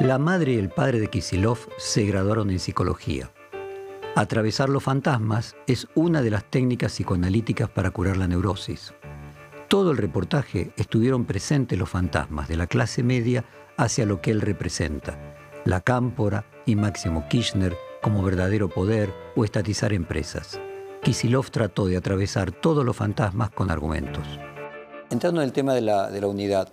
La madre y el padre de Kisilov se graduaron en psicología. Atravesar los fantasmas es una de las técnicas psicoanalíticas para curar la neurosis. Todo el reportaje estuvieron presentes los fantasmas de la clase media hacia lo que él representa, la cámpora y Máximo Kirchner como verdadero poder o estatizar empresas. Kisilov trató de atravesar todos los fantasmas con argumentos. Entrando en el tema de la, de la unidad,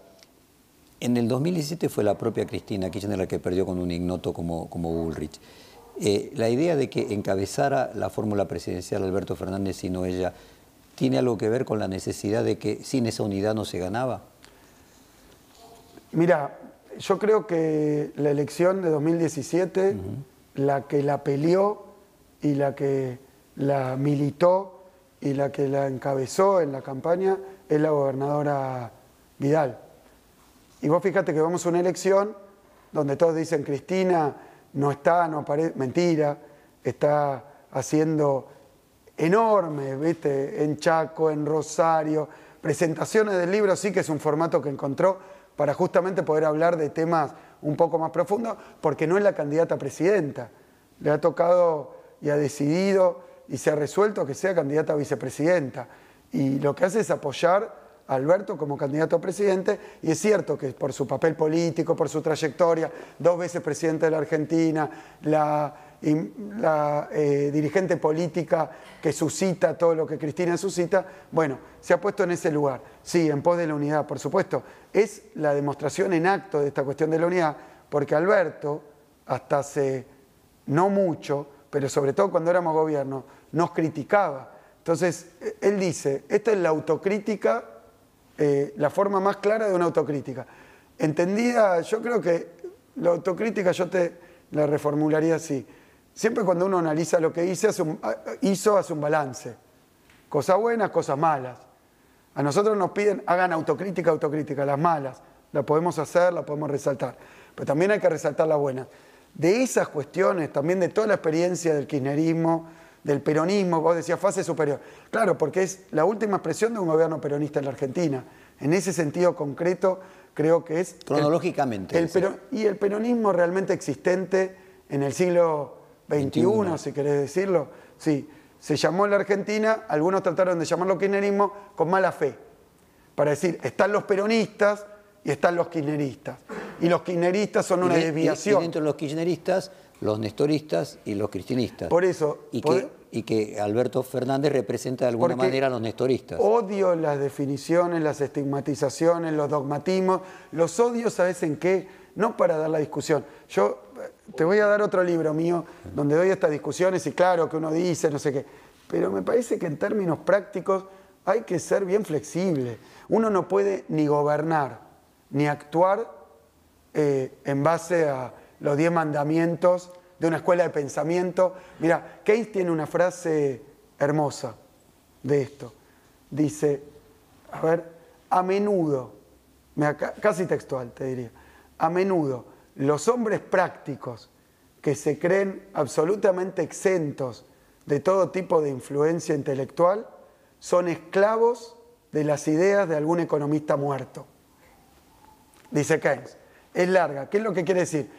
en el 2017 fue la propia Cristina Kirchner la que perdió con un ignoto como, como Bullrich. Eh, la idea de que encabezara la fórmula presidencial Alberto Fernández y no ella, ¿tiene algo que ver con la necesidad de que sin esa unidad no se ganaba? Mira, yo creo que la elección de 2017, la que la peleó y la que la militó y la que la encabezó en la campaña es la gobernadora Vidal. Y vos fíjate que vamos a una elección donde todos dicen Cristina no está, no aparece, mentira, está haciendo enormes, ¿viste? En Chaco, en Rosario, presentaciones del libro, sí que es un formato que encontró para justamente poder hablar de temas un poco más profundos, porque no es la candidata a presidenta. Le ha tocado y ha decidido y se ha resuelto que sea candidata a vicepresidenta. Y lo que hace es apoyar Alberto como candidato a presidente, y es cierto que por su papel político, por su trayectoria, dos veces presidente de la Argentina, la, eh, dirigente política que suscita todo lo que Cristina suscita, bueno, se ha puesto en ese lugar. Sí, en pos de la unidad, por supuesto. Es la demostración en acto de esta cuestión de la unidad, porque Alberto, hasta hace no mucho, pero sobre todo cuando éramos gobierno, nos criticaba. Entonces, él dice, esta es la autocrítica eh, la forma más clara de una autocrítica. Entendida, yo creo que la autocrítica yo te la reformularía así. Siempre cuando uno analiza lo que hizo, hace un, hizo, hace un balance. Cosas buenas, cosas malas. A nosotros nos piden, hagan autocrítica, autocrítica, las malas. La podemos hacer, la podemos resaltar. Pero también hay que resaltar las buenas. De esas cuestiones, también de toda la experiencia del kirchnerismo, del peronismo, vos decías fase superior. Claro, porque es la última expresión de un gobierno peronista en la Argentina. En ese sentido concreto, creo que es... Cronológicamente. El, y el peronismo realmente existente en el siglo XXI, si querés decirlo. Sí, se llamó en la Argentina, algunos trataron de llamarlo kirchnerismo con mala fe, para decir, están los peronistas y están los kirchneristas. Y los kirchneristas son una desviación. Y, dentro de los kirchneristas los nestoristas y los cristinistas. Por eso. Y, que, y que Alberto Fernández representa de alguna manera a los nestoristas. Odio las definiciones, las estigmatizaciones, los dogmatismos. Los odios, ¿sabes en qué? No para dar la discusión. Yo eh, te voy a dar otro libro mío donde doy estas discusiones y claro que uno dice, no sé qué. Pero me parece que en términos prácticos hay que ser bien flexible. Uno no puede ni gobernar ni actuar eh, en base a los diez mandamientos de una escuela de pensamiento. Mira, Keynes tiene una frase hermosa de esto. Dice, a ver, a menudo, casi textual te diría, a menudo los hombres prácticos que se creen absolutamente exentos de todo tipo de influencia intelectual son esclavos de las ideas de algún economista muerto. Dice Keynes. Es larga. ¿Qué es lo que quiere decir?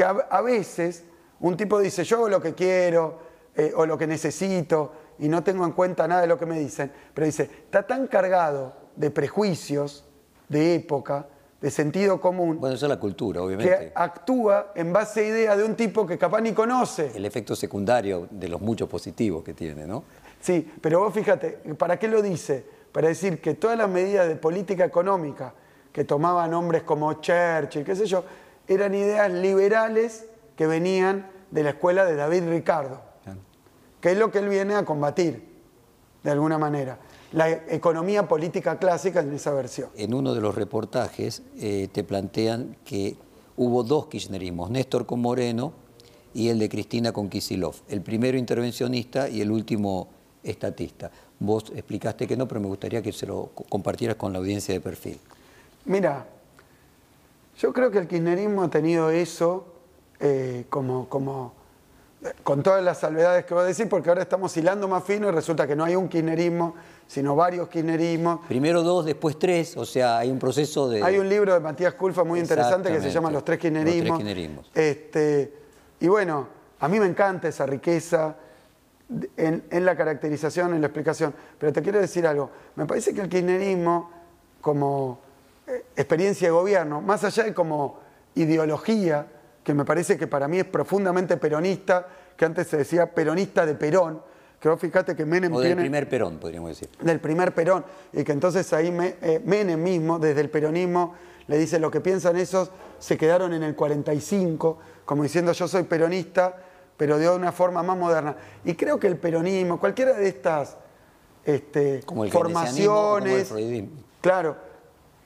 Que a, veces un tipo dice, yo hago lo que quiero eh, o lo que necesito y no tengo en cuenta nada de lo que me dicen, pero dice, está tan cargado de prejuicios de época, de sentido común. Bueno, eso es la cultura, obviamente. Que actúa en base a ideas de un tipo que capaz ni conoce. El efecto secundario de los muchos positivos que tiene, ¿no? Sí, pero vos fíjate, ¿para qué lo dice? Para decir que todas las medidas de política económica que tomaban hombres como Churchill, qué sé yo, eran ideas liberales que venían de la escuela de David Ricardo, que es lo que él viene a combatir, de alguna manera. La economía política clásica en esa versión. En uno de los reportajes eh, te plantean que hubo dos kirchnerismos, Néstor con Moreno y el de Cristina con Kisilov, el primero intervencionista y el último estatista. Vos explicaste que no, pero me gustaría que se lo compartieras con la audiencia de perfil. Mira, yo creo que el kirchnerismo ha tenido eso eh, como, como, con todas las salvedades que voy a decir, porque ahora estamos hilando más fino y resulta que no hay un kirchnerismo, sino varios kirchnerismos. Primero dos, después tres, o sea, hay un proceso de... Hay un libro de Matías Culfa muy interesante que se llama Los tres kirchnerismos. Los tres kirchnerismos. Este, y bueno, a mí me encanta esa riqueza en, en, la caracterización, en la explicación, pero te quiero decir algo, me parece que el kirchnerismo como experiencia de gobierno, más allá de como ideología, que me parece que para mí es profundamente peronista, que antes se decía peronista de Perón, que vos fíjate que Menem o del primer Perón, podríamos decir. Del primer Perón, y que entonces ahí eh, Menem mismo, desde el peronismo, le dice lo que piensan esos, se quedaron en el 45, como diciendo yo soy peronista, pero de una forma más moderna. Y creo que el peronismo, cualquiera de estas este, como el formaciones, como el claro,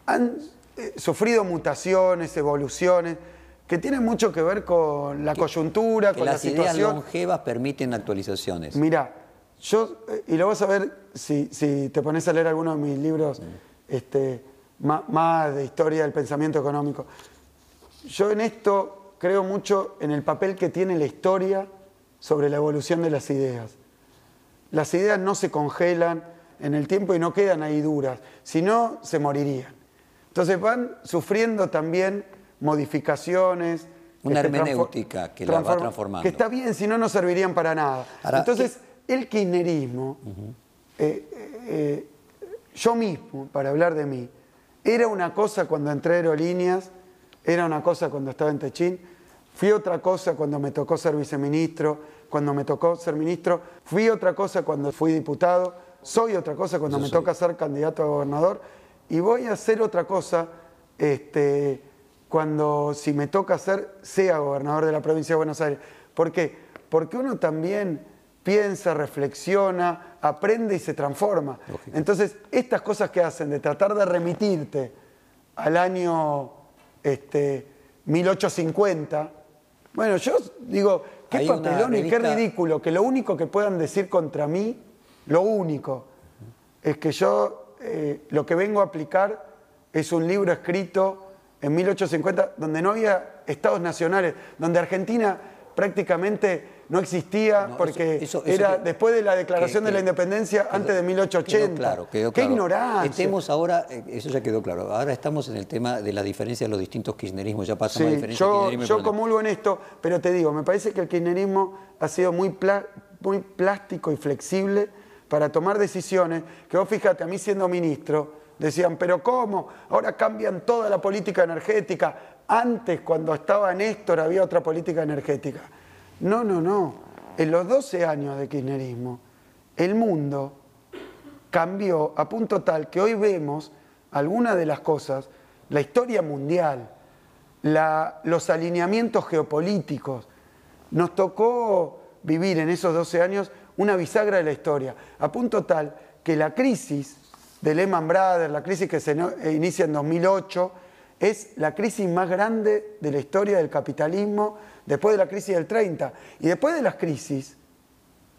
han eh, sufrido mutaciones, evoluciones, que tienen mucho que ver con la coyuntura, que con las la situación. ideas longevas permiten actualizaciones. Mira, yo, eh, y lo vas a ver si, si, te pones a leer alguno de mis libros este, más, más de historia del pensamiento económico. Yo en esto creo mucho en el papel que tiene la historia sobre la evolución de las ideas. Las ideas no se congelan en el tiempo y no quedan ahí duras, si no se morirían. Entonces van sufriendo también modificaciones. Una hermenéutica que la va transformando. Que está bien, si no, no servirían para nada. Entonces, el kirchnerismo, eh, eh, yo mismo, para hablar de mí, era una cosa cuando entré a aerolíneas, era una cosa cuando estaba en Techín, fui otra cosa cuando me tocó ser viceministro, cuando me tocó ser ministro, fui otra cosa cuando fui diputado, soy otra cosa cuando me toca ser candidato a gobernador y voy a hacer otra cosa este, cuando si me toca ser, sea gobernador de la provincia de Buenos Aires. ¿Por qué? Porque uno también piensa, reflexiona, aprende y se transforma. Entonces, estas cosas que hacen de tratar de remitirte al año este, 1850, bueno, yo digo, qué papelón y qué ridículo, que lo único que puedan decir contra mí, lo único, es que yo eh, lo que vengo a aplicar es un libro escrito en 1850 donde no había estados nacionales, donde Argentina prácticamente no existía porque era después de la declaración de la independencia antes de 1880. claro, quedó claro. Qué ignorancia. Estemos ahora, eh, eso ya quedó claro. Ahora estamos en el tema de la diferencia de los distintos kirchnerismos. Ya pasamos sí, diferencia. Yo, yo comulgo en esto, pero te digo, me parece que el kirchnerismo ha sido muy, muy plástico y flexible para tomar decisiones. Que vos fíjate, a mí siendo ministro, decían, pero ¿cómo? Ahora cambian toda la política energética. Antes, cuando estaba Néstor, había otra política energética. No, no, no. En los 12 años de kirchnerismo, el mundo cambió a punto tal que hoy vemos algunas de las cosas, la historia mundial, los alineamientos geopolíticos. Nos tocó vivir en esos 12 años una bisagra de la historia, a punto tal que la crisis de Lehman Brothers, la crisis que se inicia en 2008, es la crisis más grande de la historia del capitalismo después de la crisis del 30. Y después de las crisis,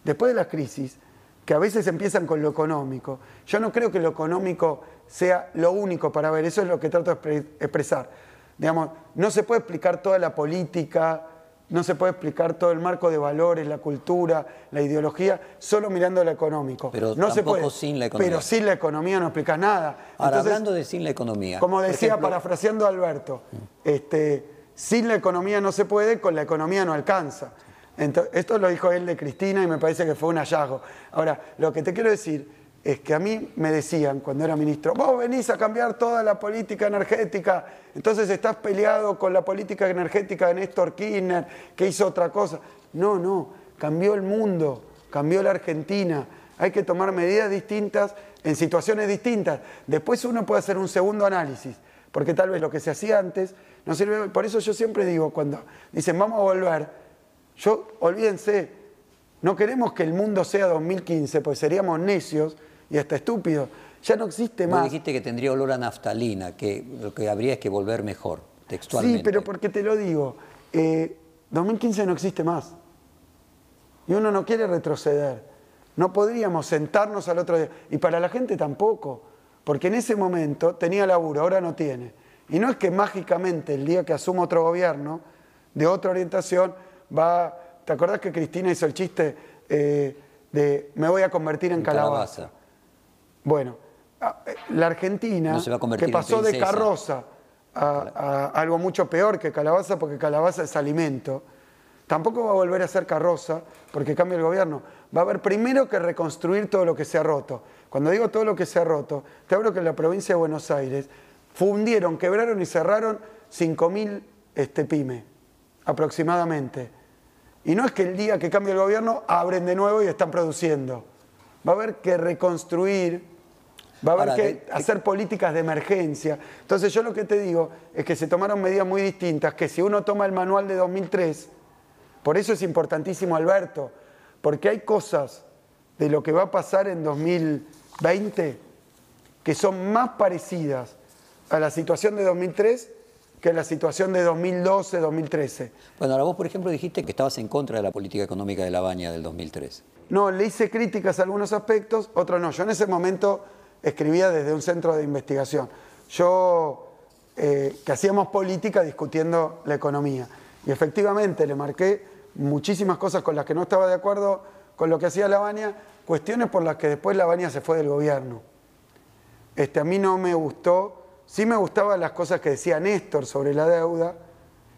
después de las crisis, que a veces empiezan con lo económico, yo no creo que lo económico sea lo único para ver, eso es lo que trato de expresar. Digamos, no se puede explicar toda la política, no se puede explicar todo el marco de valores, la cultura, la ideología, solo mirando lo económico. Pero no se puede, sin la economía. Pero sin la economía no explicas nada. Ahora, hablando de sin la economía. Como decía, parafraseando a Alberto, este, sin la economía no se puede, con la economía no alcanza. esto lo dijo él de Cristina y me parece que fue un hallazgo. Ahora, lo que te quiero decir es que a mí me decían cuando era ministro, vos venís a cambiar toda la política energética, entonces estás peleado con la política energética de Néstor Kirchner, que hizo otra cosa. No, no, cambió el mundo, cambió la Argentina. Hay que tomar medidas distintas en situaciones distintas. Después uno puede hacer un segundo análisis, porque tal vez lo que se hacía antes no sirve. Por eso yo siempre digo, cuando dicen vamos a volver, yo olvídense, no queremos que el mundo sea 2015, pues seríamos necios y hasta estúpido. Ya no existe más. dijiste que tendría olor a naftalina, que lo que habría es que volver mejor, textualmente. Sí, pero porque te lo digo, 2015 eh, no existe más. Y uno no quiere retroceder. No podríamos sentarnos al otro día. Y para la gente tampoco. Porque en ese momento tenía laburo, ahora no tiene. Y no es que mágicamente el día que asuma otro gobierno de otra orientación va ¿te acordás que Cristina hizo el chiste eh, de me voy a convertir en, calabaza? Bueno, la Argentina, que pasó de carroza a, algo mucho peor que calabaza, porque calabaza es alimento, tampoco va a volver a ser carroza porque cambia el gobierno. Va a haber primero que reconstruir todo lo que se ha roto. Cuando digo todo lo que se ha roto, te hablo que en la provincia de Buenos Aires fundieron, quebraron y cerraron 5.000 este, pymes, aproximadamente. Y no es que el día que cambie el gobierno abren de nuevo y están produciendo. Va a haber que reconstruir Va a haber que hacer políticas de emergencia. Entonces yo lo que te digo es que se tomaron medidas muy distintas, que si uno toma el manual de 2003, por eso es importantísimo Alberto, porque hay cosas de lo que va a pasar en 2020 que son más parecidas a la situación de 2003 que a la situación de 2012, 2013. Bueno, ahora vos, por ejemplo, dijiste que estabas en contra de la política económica de la baña del 2003. No, le hice críticas a algunos aspectos, otros no. Yo en ese momento escribía desde un centro de investigación. Yo, eh, que hacíamos política discutiendo la economía. Y efectivamente le marqué muchísimas cosas con las que no estaba de acuerdo con lo que hacía Lavagna, cuestiones por las que después Lavagna se fue del gobierno. Este, a mí no me gustó, sí me gustaban las cosas que decía Néstor sobre la deuda,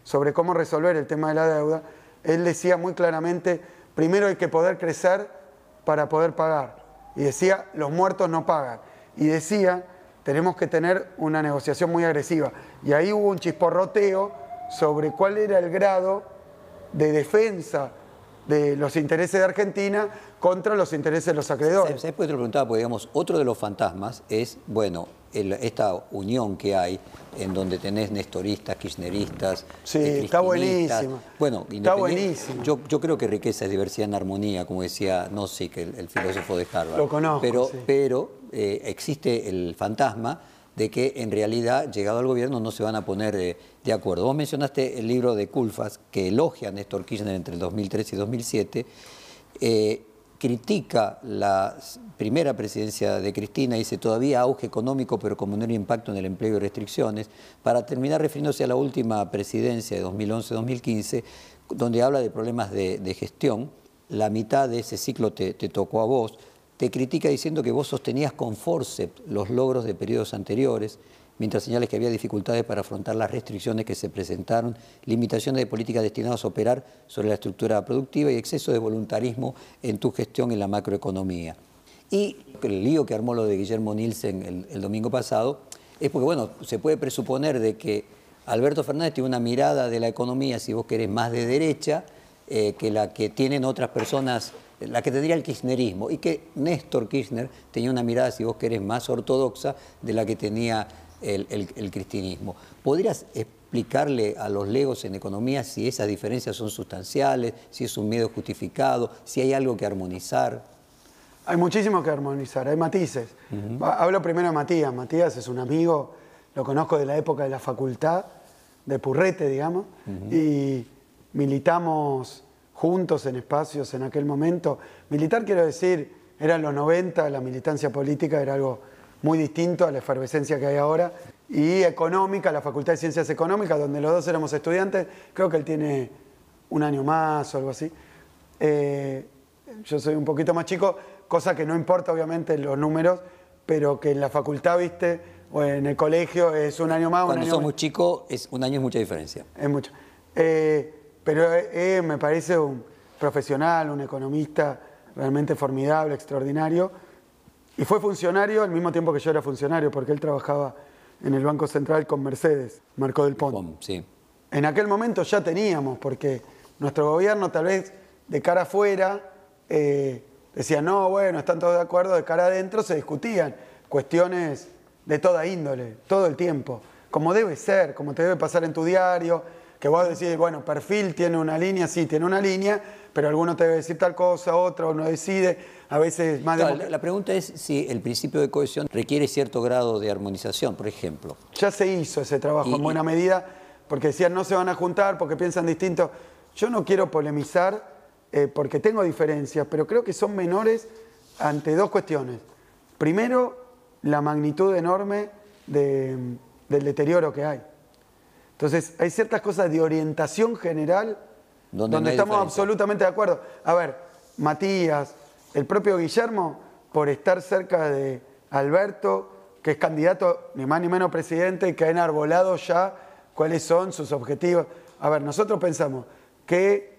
sobre cómo resolver el tema de la deuda. Él decía muy claramente, primero hay que poder crecer para poder pagar. Y decía, los muertos no pagan y decía, tenemos que tener una negociación muy agresiva. Y ahí hubo un chisporroteo sobre cuál era el grado de defensa de los intereses de Argentina contra los intereses de los acreedores. ¿Sabes por qué te lo preguntaba? Porque, digamos, otro de los fantasmas es, bueno, esta unión que hay en donde tenés nestoristas, kirchneristas, Sí, está buenísimo. Bueno, está buenísimo. Yo, yo, creo que riqueza es diversidad en armonía, como decía Nozick, el, el filósofo de Harvard. Lo conozco, Pero, pero eh, existe el fantasma de que en realidad, llegado al gobierno, no se van a poner eh, de acuerdo. Vos mencionaste el libro de Culfas, que elogia Néstor Kirchner entre el 2003 y 2007, eh, critica la primera presidencia de Cristina, dice todavía auge económico, pero con menor impacto en el empleo y restricciones, para terminar refiriéndose a la última presidencia de 2011-2015, donde habla de problemas de, gestión. La mitad de ese ciclo te tocó a vos te critica diciendo que vos sostenías con forceps los logros de periodos anteriores, mientras señales que había dificultades para afrontar las restricciones que se presentaron, limitaciones de políticas destinadas a operar sobre la estructura productiva y exceso de voluntarismo en tu gestión en la macroeconomía. Y el lío que armó lo de Guillermo Nielsen el, domingo pasado es porque, bueno, se puede presuponer de que Alberto Fernández tiene una mirada de la economía, si vos querés, más de derecha eh, que la que tienen otras personas la que tendría el kirchnerismo, y que Néstor Kirchner tenía una mirada, si vos querés, más ortodoxa de la que tenía el, cristianismo. ¿Podrías explicarle a los legos en economía si esas diferencias son sustanciales, si es un miedo justificado, si hay algo que armonizar? Hay muchísimo que armonizar, hay matices. Hablo primero de Matías. Matías es un amigo, lo conozco de la época de la facultad, de Purrete, digamos, y militamos juntos en espacios en aquel momento. Militar quiero decir, eran los 90, la militancia política era algo muy distinto a la efervescencia que hay ahora. Y económica, la Facultad de Ciencias Económicas, donde los dos éramos estudiantes, creo que él tiene un año más o algo así. Eh, yo soy un poquito más chico, cosa que no importa obviamente los números, pero que en la facultad, viste, o en el colegio es un año más. Cuando un año somos chicos, es, un año es mucha diferencia. Es mucho. Eh, pero eh, me parece un profesional, un economista realmente formidable, extraordinario. Y fue funcionario al mismo tiempo que yo era funcionario, porque él trabajaba en el Banco Central con Mercedes, Marco del Pont. Sí. En aquel momento ya teníamos, porque nuestro gobierno tal vez de cara afuera eh, decía, no, bueno, están todos de acuerdo, de cara adentro se discutían cuestiones de toda índole, todo el tiempo, como debe ser, como te debe pasar en tu diario, que vos decís, bueno, perfil tiene una línea, sí, tiene una línea, pero alguno te debe decir tal cosa, otro no decide, a veces más de... La pregunta es si el principio de cohesión requiere cierto grado de armonización, por ejemplo. Ya se hizo ese trabajo en buena medida, porque decían no se van a juntar porque piensan distinto. Yo no quiero polemizar eh, porque tengo diferencias, pero creo que son menores ante dos cuestiones. Primero, la magnitud enorme del deterioro que hay. Entonces, hay ciertas cosas de orientación general donde, estamos absolutamente de acuerdo. A ver, Matías, el propio Guillermo, por estar cerca de Alberto, que es candidato ni más ni menos presidente y que ha enarbolado ya cuáles son sus objetivos. A ver, nosotros pensamos que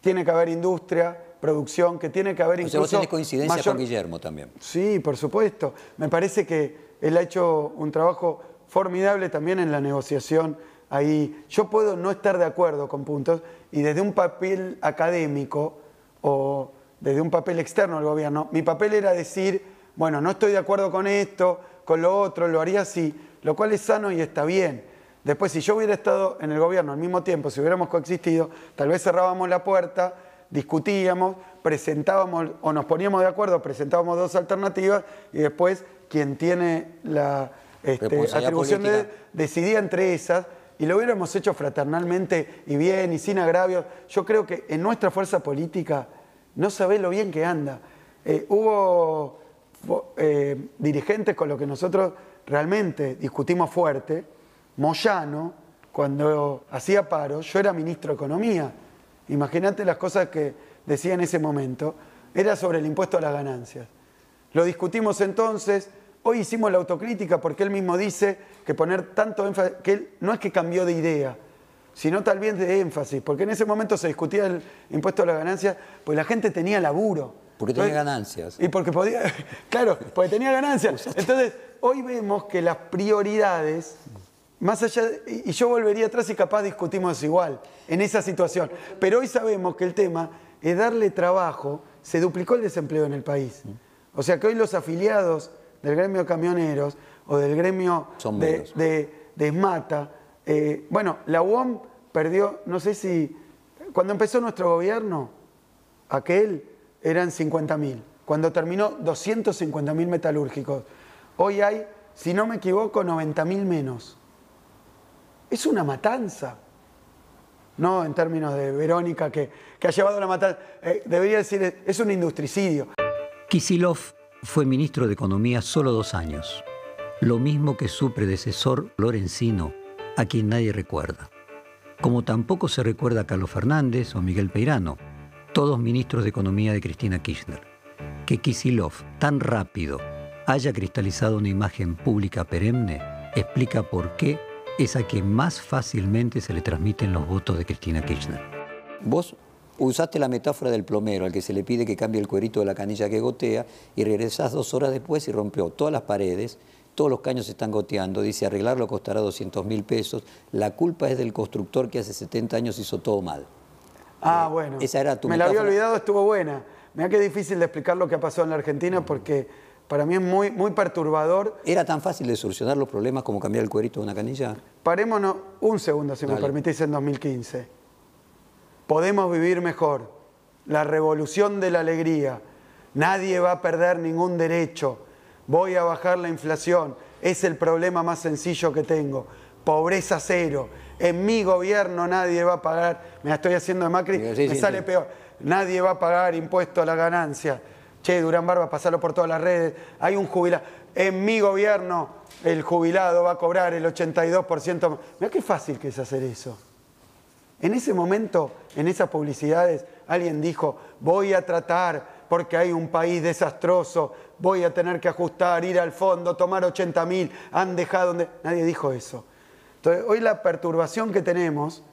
tiene que haber industria, producción, que tiene que haber o incluso... Sea, vos coincidencia con Guillermo también. Sí, por supuesto. Me parece que él ha hecho un trabajo formidable también en la negociación ahí. Yo puedo no estar de acuerdo con puntos y desde un papel académico o desde un papel externo al gobierno, mi papel era decir, bueno, no estoy de acuerdo con esto, con lo otro, lo haría así, lo cual es sano y está bien. Después, si yo hubiera estado en el gobierno al mismo tiempo, si hubiéramos coexistido, tal vez cerrábamos la puerta discutíamos, presentábamos o nos poníamos de acuerdo, presentábamos dos alternativas y después quien tiene la este, atribución de decidía entre esas y lo hubiéramos hecho fraternalmente y bien y sin agravios. Yo creo que en nuestra fuerza política no sabe lo bien que anda. Eh, hubo eh, dirigentes con los que nosotros realmente discutimos fuerte. Moyano, cuando hacía paro, yo era ministro de Economía Imagínate las cosas que decía en ese momento. Era sobre el impuesto a las ganancias. Lo discutimos entonces. Hoy hicimos la autocrítica porque él mismo dice que poner tanto énfasis, que él no es que cambió de idea, sino tal vez de énfasis, porque en ese momento se discutía el impuesto a las ganancias, pues la gente tenía laburo. Porque tenía ganancias. Y porque podía, claro, porque tenía ganancias. Entonces, hoy vemos que las prioridades más allá, y yo volvería atrás y capaz discutimos igual en esa situación. Pero hoy sabemos que el tema es darle trabajo, se duplicó el desempleo en el país. O sea que hoy los afiliados del gremio camioneros o del gremio de, de, ESMATA, eh, bueno, la UOM perdió, no sé si, cuando empezó nuestro gobierno, aquel eran 50.000, cuando terminó 250.000 metalúrgicos. Hoy hay, si no me equivoco, 90.000 menos. Es una matanza. No en términos de Verónica que, ha llevado la matanza. Eh, debería decir, es un industricidio. Kisilov fue ministro de Economía solo dos años. Lo mismo que su predecesor Lorenzino, a quien nadie recuerda. Como tampoco se recuerda Carlos Fernández o Miguel Peirano, todos ministros de Economía de Cristina Kirchner. Que Kisilov tan rápido haya cristalizado una imagen pública perenne explica por qué es a quien más fácilmente se le transmiten los votos de Cristina Kirchner. Vos usaste la metáfora del plomero, al que se le pide que cambie el cuerito de la canilla que gotea, y regresás dos horas después y rompió todas las paredes, todos los caños están goteando, dice arreglarlo costará 200 mil pesos, la culpa es del constructor que hace 70 años hizo todo mal. Ah, eh, bueno. Esa era tu Me la había olvidado, estuvo buena. Mira que difícil de explicar lo que ha pasado en la Argentina porque para mí es muy, muy perturbador. ¿Era tan fácil de solucionar los problemas como cambiar el cuerito de una canilla? Parémonos un segundo, si me permitís, en 2015. Podemos vivir mejor. La revolución de la alegría. Nadie va a perder ningún derecho. Voy a bajar la inflación. Es el problema más sencillo que tengo. Pobreza cero. En mi gobierno nadie va a pagar. Me estoy haciendo de Macri, me sale peor. Nadie va a pagar impuesto a la ganancia Che, Durán Barba, pasarlo por todas las redes. Hay un jubilado. En mi gobierno, el jubilado va a cobrar el 82%. Mira qué fácil que es hacer eso. En ese momento, en esas publicidades, alguien dijo, voy a tratar, porque hay un país desastroso, voy a tener que ajustar, ir al fondo, tomar 80 mil, han dejado... Nadie dijo eso. Entonces, hoy la perturbación que tenemos,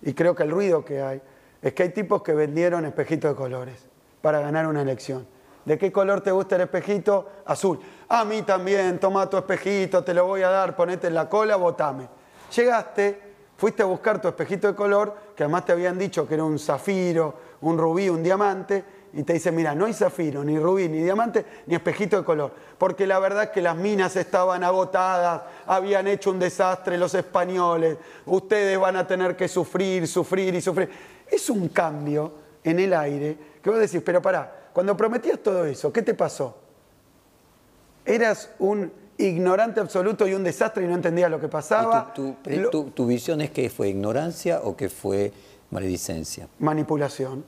y creo que el ruido que hay, es que hay tipos que vendieron espejitos de colores para ganar una elección. ¿De qué color te gusta el espejito? Azul. A mí también, toma tu espejito, te lo voy a dar, ponete en la cola, votame. Llegaste, fuiste a buscar tu espejito de color, que además te habían dicho que era un zafiro, un rubí, un diamante, y te dicen, mira, no hay zafiro, ni rubí, ni diamante, ni espejito de color. Porque la verdad es que las minas estaban agotadas, habían hecho un desastre los españoles, ustedes van a tener que sufrir, sufrir y sufrir. Es un cambio en el aire que vos decís, pero pará, cuando prometías todo eso, ¿qué te pasó? ¿Eras un ignorante absoluto y un desastre y no entendías lo que pasaba? tu, visión es que fue ignorancia o que fue maledicencia? Manipulación.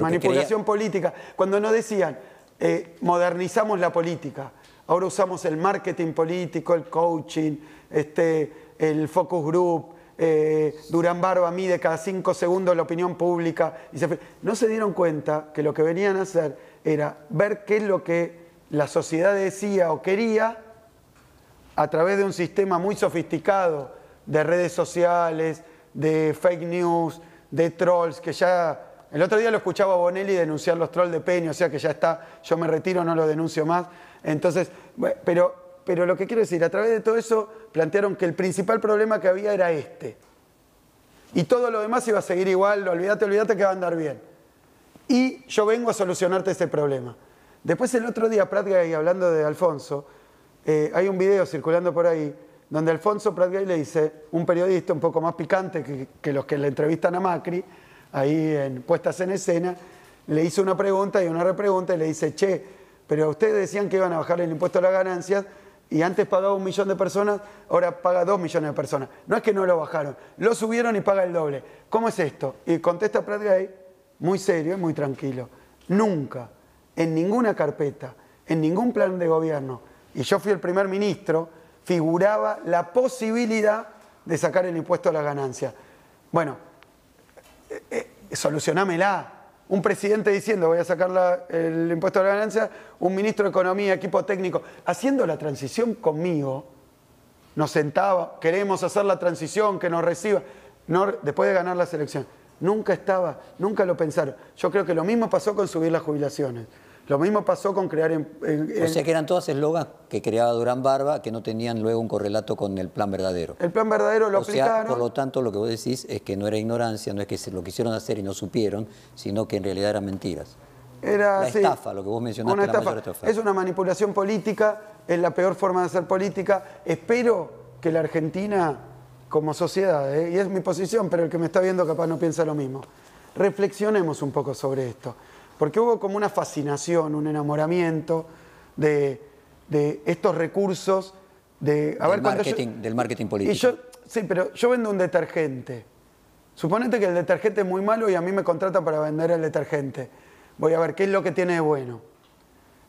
Manipulación política. Cuando nos decían, eh, modernizamos la política, ahora usamos el marketing político, el coaching, este, el focus group, eh, Durán Barba mide cada cinco segundos la opinión pública. Y se, no se dieron cuenta que lo que venían a hacer era ver qué es lo que la sociedad decía o quería a través de un sistema muy sofisticado de redes sociales, de fake news, de trolls, que ya... El otro día lo escuchaba Bonelli denunciar los trolls de Peña, o sea que ya está, yo me retiro, no lo denuncio más. Entonces, pero, pero lo que quiero decir, a través de todo eso plantearon que el principal problema que había era este. Y todo lo demás iba a seguir igual, olvídate, olvídate que va a andar bien. Y yo vengo a solucionarte ese problema. Después el otro día, Prat Gay, hablando de Alfonso, eh, hay un video circulando por ahí donde Alfonso Prat Gay le dice, un periodista un poco más picante que, que, los que le entrevistan a Macri, ahí en puestas en escena, le hizo una pregunta y una repregunta y le dice, che, pero ustedes decían que iban a bajar el impuesto a las ganancias y antes pagaba un millón de personas, ahora paga dos millones de personas. No es que no lo bajaron, lo subieron y paga el doble. ¿Cómo es esto? Y contesta Prat Gay, muy serio y muy tranquilo. Nunca en ninguna carpeta, en ningún plan de gobierno, y yo fui el primer ministro, figuraba la posibilidad de sacar el impuesto a la ganancia. Bueno, eh, eh, solucionámela. Un presidente diciendo voy a sacar el impuesto a la ganancia, un ministro de Economía, equipo técnico, haciendo la transición conmigo, nos sentaba, queremos hacer la transición, que nos reciba, después de ganar la selección. Nunca estaba, nunca lo pensaron. Yo creo que lo mismo pasó con subir las jubilaciones. Lo mismo pasó con crear... En, O sea que eran todas eslogans que creaba Durán Barba que no tenían luego un correlato con el plan verdadero. El plan verdadero lo o Sea, por lo tanto, lo que vos decís es que no era ignorancia, no es que se lo quisieron hacer y no supieron, sino que en realidad eran mentiras. Era, la estafa, lo que vos mencionaste, una estafa. Es una manipulación política, es la peor forma de hacer política. Espero que la Argentina, como sociedad, ¿eh? y es mi posición, pero el que me está viendo capaz no piensa lo mismo, reflexionemos un poco sobre esto. Porque hubo como una fascinación, un enamoramiento de, estos recursos. De, a del, ver, marketing, del marketing político. Y yo, sí, pero yo vendo un detergente. Suponete que el detergente es muy malo y a mí me contratan para vender el detergente. Voy a ver qué es lo que tiene de bueno.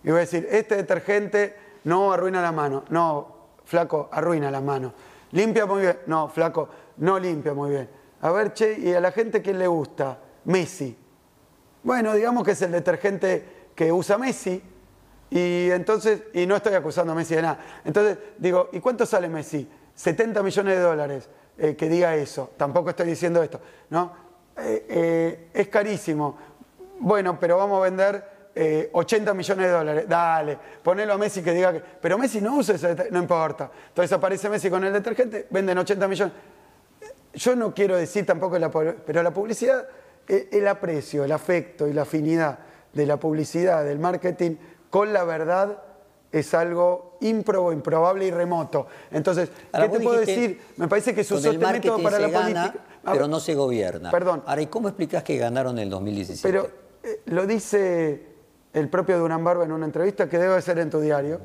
Y voy a decir, este detergente no arruina la mano. No, flaco, arruina la mano. Limpia muy bien. No, flaco, no limpia muy bien. A ver, che, ¿y a la gente qué le gusta? Messi. Bueno, digamos que es el detergente que usa Messi, y entonces, y no estoy acusando a Messi de nada. Entonces digo, ¿y cuánto sale Messi? 70 millones de dólares, eh, que diga eso. Tampoco estoy diciendo esto, ¿no? Eh, eh, es carísimo. Bueno, pero vamos a vender 80 millones de dólares. Dale, ponelo a Messi que diga que. Pero Messi no usa ese no importa. Entonces aparece Messi con el detergente, venden 80 millones. Yo no quiero decir tampoco, la, pero la publicidad e, el aprecio, el afecto y la afinidad de la publicidad, del marketing con la verdad es algo ímprobo, improbable y remoto. Entonces, ¿qué te puedo decir? Me parece que es un método para la política. pero no se gobierna. Perdón. Ahora, ¿y cómo explicas que ganaron en el 2017? Pero eh, lo dice el propio Durán Barba en una entrevista que debe ser en tu diario,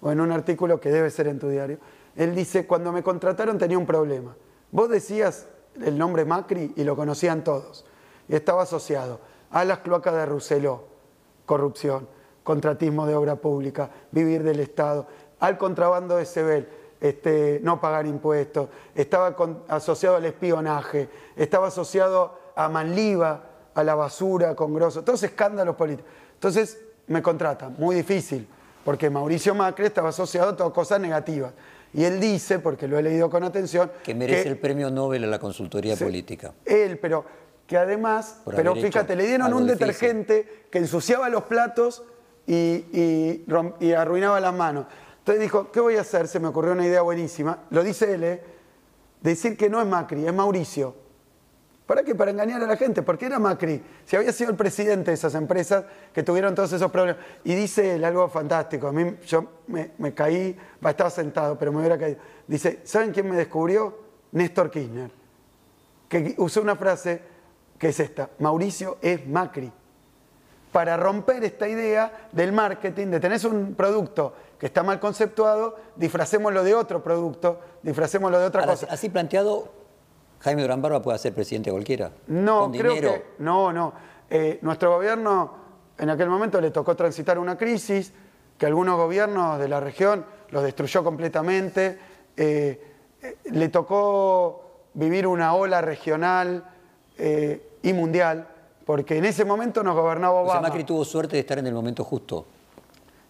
o en un artículo que debe ser en tu diario. Él dice, cuando me contrataron tenía un problema. Vos decías el nombre Macri y lo conocían todos y estaba asociado a las cloacas de Rousselot, corrupción, contratismo de obra pública, vivir del Estado, al contrabando de Sebel, este, no pagar impuestos, estaba asociado al espionaje, estaba asociado a Manliva, a la basura con Grosso, todos escándalos políticos. Entonces me contratan, muy difícil, porque Mauricio Macri estaba asociado a todas cosas negativas. Y él dice, porque lo he leído con atención... Que merece el premio Nobel a la consultoría política. Él, pero que además, pero fíjate, le dieron un detergente que ensuciaba los platos y, arruinaba las manos. Entonces dijo, ¿qué voy a hacer? Se me ocurrió una idea buenísima, lo dice él, ¿eh? decir que no es Macri, es Mauricio. ¿Para qué? Para engañar a la gente, porque era Macri. Si había sido el presidente de esas empresas que tuvieron todos esos problemas. Y dice él algo fantástico. A mí, yo me, me caí, estaba sentado, pero me hubiera caído. Dice, ¿saben quién me descubrió? Néstor Kirchner. Que usó una frase que es esta, Mauricio es Macri. Para romper esta idea del marketing, de tener un producto que está mal conceptuado, disfracémoslo de otro producto, disfracémoslo de otra cosa. Así planteado, Jaime Durán Barba puede ser presidente cualquiera. No, creo que. No, no. Eh, nuestro gobierno en aquel momento le tocó transitar una crisis que algunos gobiernos de la región los destruyó completamente. Eh, eh, le tocó vivir una ola regional eh, y mundial, porque en ese momento nos gobernaba O sea, Obama. Macri tuvo suerte de estar en el momento justo.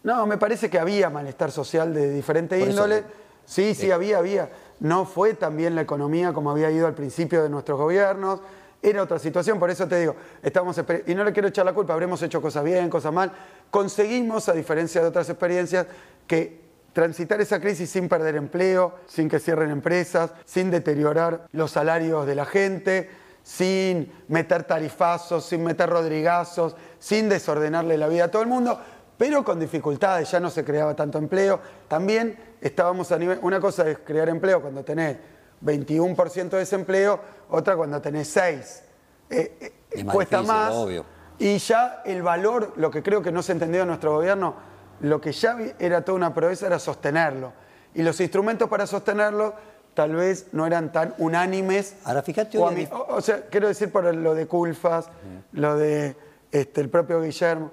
No, me parece que había malestar social de diferente Por índole. sí, sí, había, había. No fue tan bien la economía como había ido al principio de nuestros gobiernos. Era otra situación, por eso te digo, estamos y no le quiero echar la culpa, habremos hecho cosas bien, cosas mal. Conseguimos, a diferencia de otras experiencias, que transitar esa crisis sin perder empleo, sin que cierren empresas, sin deteriorar los salarios de la gente, sin meter tarifazos, sin meter rodrigazos, sin desordenarle la vida a todo el mundo, pero con dificultades, ya no se creaba tanto empleo. También estábamos a nivel, una cosa es crear empleo cuando tenés 21% de desempleo, otra cuando tenés 6. Eh, eh, Es más cuesta difícil, más. obvio. Y ya el valor, lo que creo que no se entendió en nuestro gobierno, lo que ya era toda una proeza era sostenerlo. Y los instrumentos para sostenerlo tal vez no eran tan unánimes. Ahora, fíjate mí- o- o sea, quiero decir por lo de Culfas, lo de este, el propio Guillermo.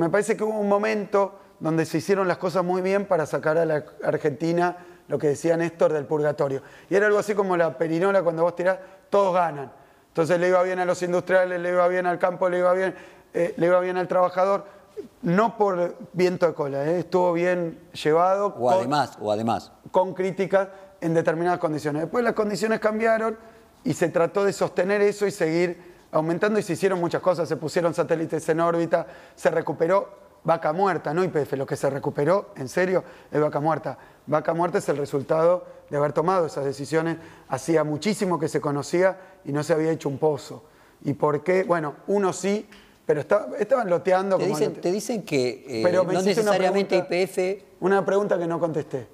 Me parece que hubo un momento donde se hicieron las cosas muy bien para sacar a la Argentina lo que decía Néstor del purgatorio. Y era algo así como la perinola cuando vos tirás, todos ganan. Entonces le iba bien a los industriales, le iba bien al campo, le iba bien, eh, le iba bien al trabajador. No por viento de cola, eh, estuvo bien llevado. O con- además, o además. con críticas en determinadas condiciones. Después las condiciones cambiaron y se trató de sostener eso y seguir aumentando y se hicieron muchas cosas, se pusieron satélites en órbita, se recuperó vaca muerta, no IPF, lo que se recuperó, en serio, es vaca muerta. Vaca muerta es el resultado de haber tomado esas decisiones, hacía muchísimo que se conocía y no se había hecho un pozo. ¿Y por qué? Bueno, uno sí, pero está- estaban loteando Te como dicen, lote- te dicen que eh, Pero me no necesariamente IPF Una pregunta que no contesté.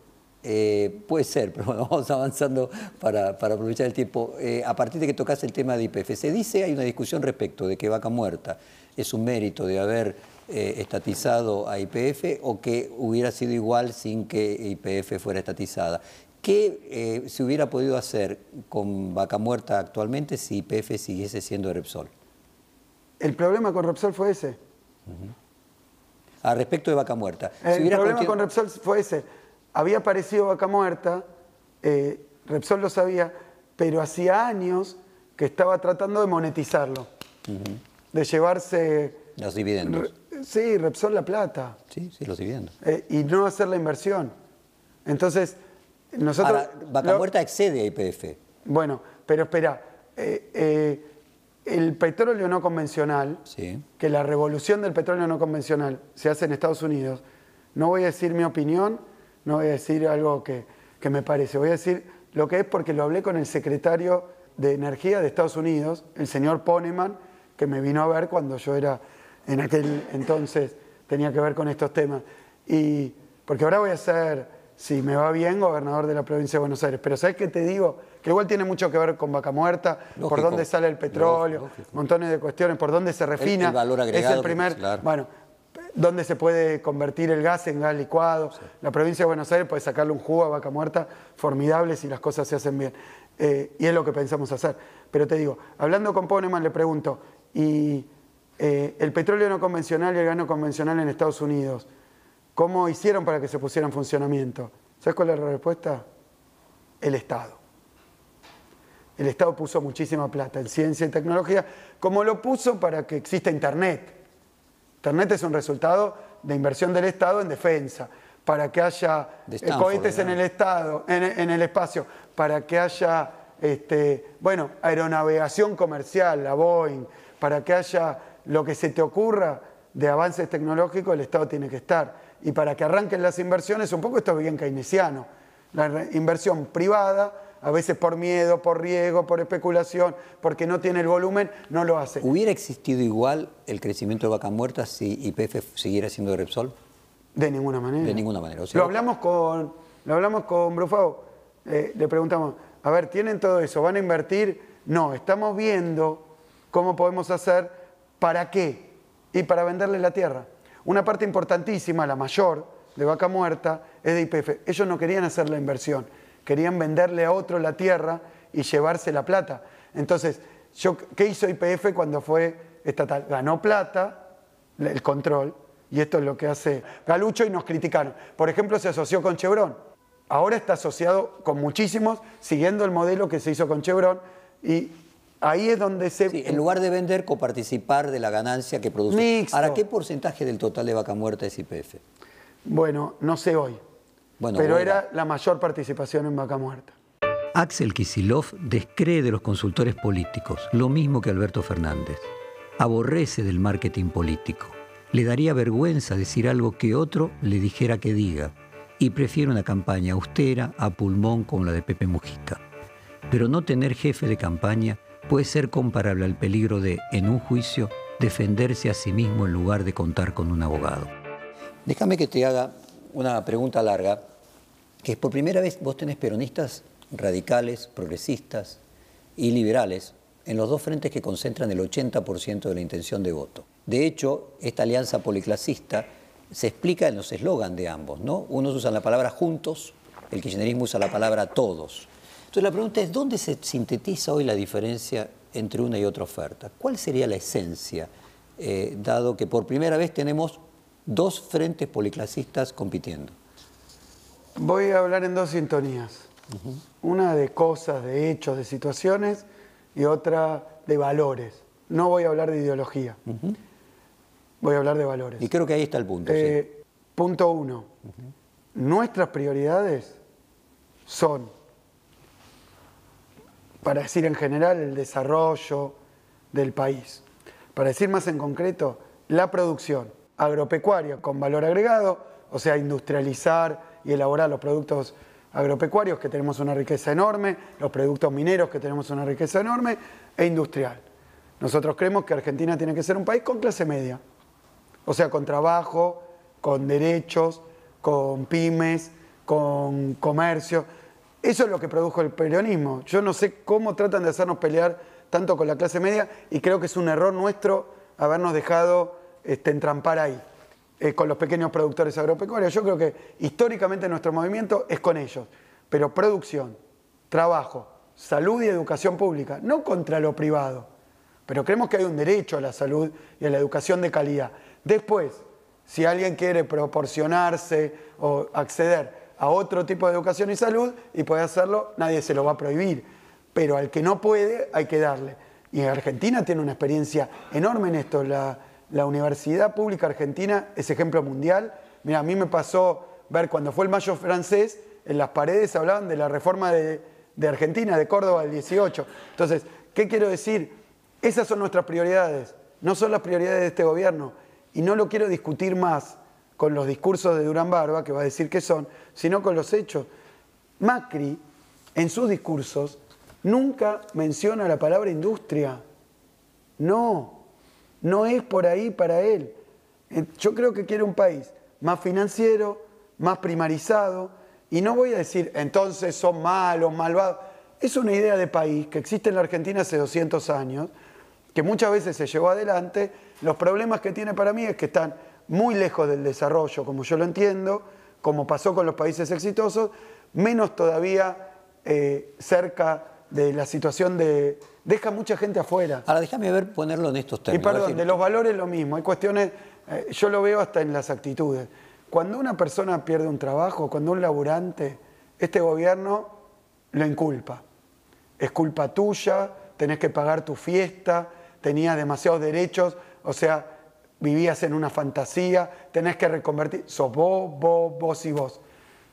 Eh, puede ser, pero bueno, vamos avanzando para, para aprovechar el tiempo. Eh, a partir de que tocas el tema de IPF, se dice, hay una discusión respecto de que Vaca Muerta es un mérito de haber eh, estatizado a IPF o que hubiera sido igual sin que IPF fuera estatizada. ¿Qué se hubiera podido hacer con Vaca Muerta actualmente si IPF siguiese siendo Repsol? El problema con Repsol fue ese. A respecto de Vaca Muerta. El problema con Repsol fue ese. Había aparecido Vaca Muerta, eh, Repsol lo sabía, pero hacía años que estaba tratando de monetizarlo, de llevarse, Los dividendos. Re- sí, Repsol la plata, Sí, sí, los dividendos. eh, y no hacer la inversión. Entonces, nosotros... Ahora, Vaca lo- Muerta excede a IPF. Bueno, pero espera, eh, el petróleo no convencional, Sí. que la revolución del petróleo no convencional se hace en Estados Unidos, no voy a decir mi opinión, no voy a decir algo que, que me parece, voy a decir lo que es porque lo hablé con el secretario de Energía de Estados Unidos, el señor Poneman, que me vino a ver cuando yo era en aquel entonces, tenía que ver con estos temas. Y porque ahora voy a ser, si me va bien, gobernador de la provincia de Buenos Aires. Pero ¿sabes qué te digo? Que igual tiene mucho que ver con Vaca Muerta, por dónde sale el petróleo, Lógico, lógico. montones de cuestiones, por dónde se refina. el valor Es agregado el que primer, es, claro. bueno, dónde se puede convertir el gas en gas licuado. La provincia de Buenos Aires puede sacarle un jugo a Vaca Muerta formidable si las cosas se hacen bien. Eh, y es lo que pensamos hacer. Pero te digo, hablando con Poneman le pregunto, ¿y eh, el petróleo no convencional y el gas no convencional en Estados Unidos, cómo hicieron para que se pusiera en funcionamiento? ¿Sabes cuál es la respuesta? El Estado. El Estado puso muchísima plata en ciencia y tecnología, como lo puso para que exista Internet. Internet es un resultado de inversión del Estado en defensa, para que haya eh, Stanford, cohetes en el Estado, en, en el espacio, para que haya este, bueno, aeronavegación comercial, la Boeing, para que haya lo que se te ocurra de avances tecnológicos, el Estado tiene que estar. Y para que arranquen las inversiones, un poco esto es bien keynesiano. La inversión privada, a veces por miedo, por riesgo, por especulación, porque no tiene el volumen, no lo hace. ¿Hubiera existido igual el crecimiento de Vaca Muerta si IPF siguiera siendo de Repsol? De ninguna manera. De ninguna manera, o sea- lo hablamos con, lo hablamos con Brufao. Eh, le preguntamos, a ver, ¿tienen todo eso? ¿Van a invertir? No, estamos viendo cómo podemos hacer, ¿para qué? Y para venderle la tierra. Una parte importantísima, la mayor, de Vaca Muerta, es de IPF. Ellos no querían hacer la inversión, querían venderle a otro la tierra y llevarse la plata. Entonces, yo, ¿qué hizo IPF cuando fue estatal? Ganó plata, el control, y esto es lo que hace Galucho y nos criticaron. Por ejemplo, se asoció con Chevron. ahora está asociado con muchísimos, siguiendo el modelo que se hizo con Chevron, y ahí es donde se... Sí, en lugar de vender, coparticipar de la ganancia que produce. Mixto. Ahora, ¿qué porcentaje del total de vaca muerta es IPF? Bueno, no sé hoy, Bueno, pero bueno. era la mayor participación en vaca muerta. Axel Kisilov descree de los consultores políticos, lo mismo que Alberto Fernández. Aborrece del marketing político. Le daría vergüenza decir algo que otro le dijera que diga. Y prefiere una campaña austera a pulmón como la de Pepe Mujica. Pero no tener jefe de campaña puede ser comparable al peligro de, en un juicio, defenderse a sí mismo en lugar de contar con un abogado. Déjame que te haga una pregunta larga, que es por primera vez vos tenés peronistas radicales, progresistas y liberales en los dos frentes que concentran el 80% de la intención de voto. De hecho, esta alianza policlasista se explica en los eslogan de ambos, ¿no? Unos usan la palabra juntos, el kirchnerismo usa la palabra todos. Entonces la pregunta es, ¿dónde se sintetiza hoy la diferencia entre una y otra oferta? ¿Cuál sería la esencia, eh, dado que por primera vez tenemos dos frentes policlasistas compitiendo? Voy a hablar en dos sintonías. Una de cosas, de hechos, de situaciones y otra de valores. No voy a hablar de ideología. Voy a hablar de valores. Y creo que ahí está el punto. sí. Eh, Punto uno. Nuestras prioridades son, para decir en general, el desarrollo del país. Para decir más en concreto, la producción agropecuaria con valor agregado, o sea, industrializar y elaborar los productos agropecuarios, que tenemos una riqueza enorme, los productos mineros, que tenemos una riqueza enorme, e industrial. Nosotros creemos que Argentina tiene que ser un país con clase media, o sea, con trabajo, con derechos, con pymes, con comercio. Eso es lo que produjo el peronismo. Yo no sé cómo tratan de hacernos pelear tanto con la clase media y creo que es un error nuestro habernos dejado este, entrampar ahí, eh, con los pequeños productores agropecuarios. Yo creo que históricamente nuestro movimiento es con ellos, pero producción, trabajo, salud y educación pública, no contra lo privado, pero creemos que hay un derecho a la salud y a la educación de calidad. Después, si alguien quiere proporcionarse o acceder a otro tipo de educación y salud y puede hacerlo, nadie se lo va a prohibir. Pero al que no puede, hay que darle. Y Argentina tiene una experiencia enorme en esto. La, la Universidad Pública Argentina es ejemplo mundial. Mira, a mí me pasó ver cuando fue el Mayo francés, en las paredes hablaban de la reforma de, Argentina, de Córdoba del 18. Entonces, ¿qué quiero decir? Esas son nuestras prioridades, no son las prioridades de este gobierno. Y no lo quiero discutir más con los discursos de Durán Barba, que va a decir que son, sino con los hechos. Macri, en sus discursos, nunca menciona la palabra industria. No, no es por ahí para él. Yo creo que quiere un país más financiero, más primarizado, y no voy a decir, entonces son malos, malvados. Es una idea de país que existe en la Argentina hace 200 años, que muchas veces se llevó adelante. Los problemas que tiene para mí es que están muy lejos del desarrollo, como yo lo entiendo, como pasó con los países exitosos, menos todavía eh, cerca de la situación de... Deja mucha gente afuera. Ahora déjame ver ponerlo en estos Y términos. Ver perdón, de los valores lo mismo, hay cuestiones, eh, yo lo veo hasta en las actitudes. Cuando una persona pierde un trabajo, cuando un laburante, este gobierno lo inculpa. Es culpa tuya, tenés que pagar tu fiesta, tenías demasiados derechos, o sea, vivías en una fantasía, tenés que reconvertir, sos vos, vos, vos y vos.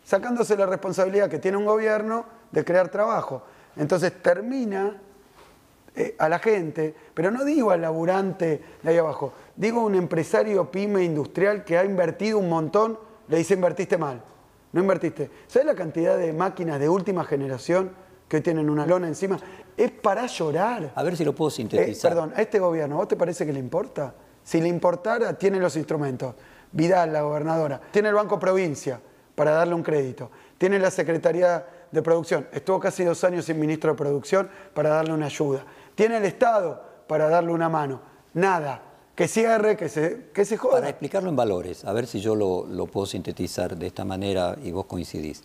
Sacándose la responsabilidad que tiene un gobierno de crear trabajo. Entonces termina eh, a la gente, pero no digo al laburante de ahí abajo, digo a un empresario pyme industrial que ha invertido un montón, le dice invertiste mal, no invertiste. ¿Sabes la cantidad de máquinas de última generación que hoy tienen una lona encima? Es para llorar. A ver si lo puedo Eh, sintetizar. perdón, a este gobierno, ¿a vos te parece que le importa? Si le importara, tiene los instrumentos. Vidal, la gobernadora, tiene el Banco Provincia para darle un crédito, tiene la Secretaría de Producción, estuvo casi dos años sin ministro de Producción para darle una ayuda, tiene el Estado para darle una mano. Nada, que cierre, que se, que se. Para explicarlo en valores, a ver si yo lo, lo puedo sintetizar de esta manera y vos coincidís.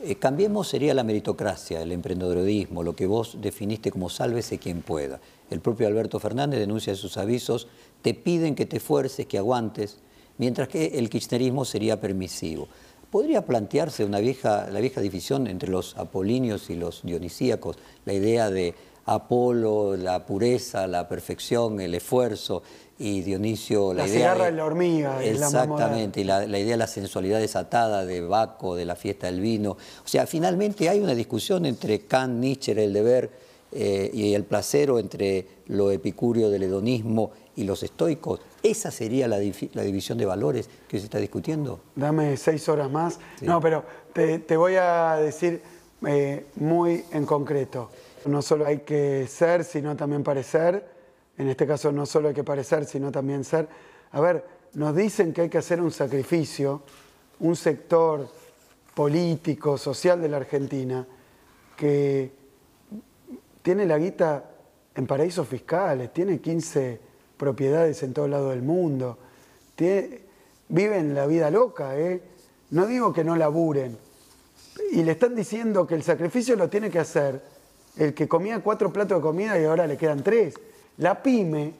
Eh, cambiemos sería la meritocracia, el emprendedorismo, lo que vos definiste como sálvese quien pueda. El propio Alberto Fernández denuncia sus avisos, te piden que te esfuerces, que aguantes, mientras que el kirchnerismo sería permisivo. Podría plantearse una vieja, la vieja división entre los apolíneos y los dionisíacos, la idea de Apolo, la pureza, la perfección, el esfuerzo, y Dionisio la, la idea de, la hormiga exactamente y la, la, idea de la sensualidad desatada de Baco de la fiesta del vino. O sea finalmente hay una discusión entre Kant Nietzsche el deber eh, y el placer o entre lo epicúreo del hedonismo y los estoicos esa sería la, la, división de valores que se está discutiendo. Dame seis horas más. No pero te, te, voy a decir eh, muy en concreto. No solo hay que ser sino también parecer. En este caso no solo hay que parecer, sino también ser. A ver, nos dicen que hay que hacer un sacrificio, un sector político, social de la Argentina, que tiene la guita en paraísos fiscales, tiene 15 propiedades en todo lado del mundo, viven la vida loca, ¿eh? no digo que no laburen, y le están diciendo que el sacrificio lo tiene que hacer el que comía cuatro platos de comida y ahora le quedan tres. La pyme,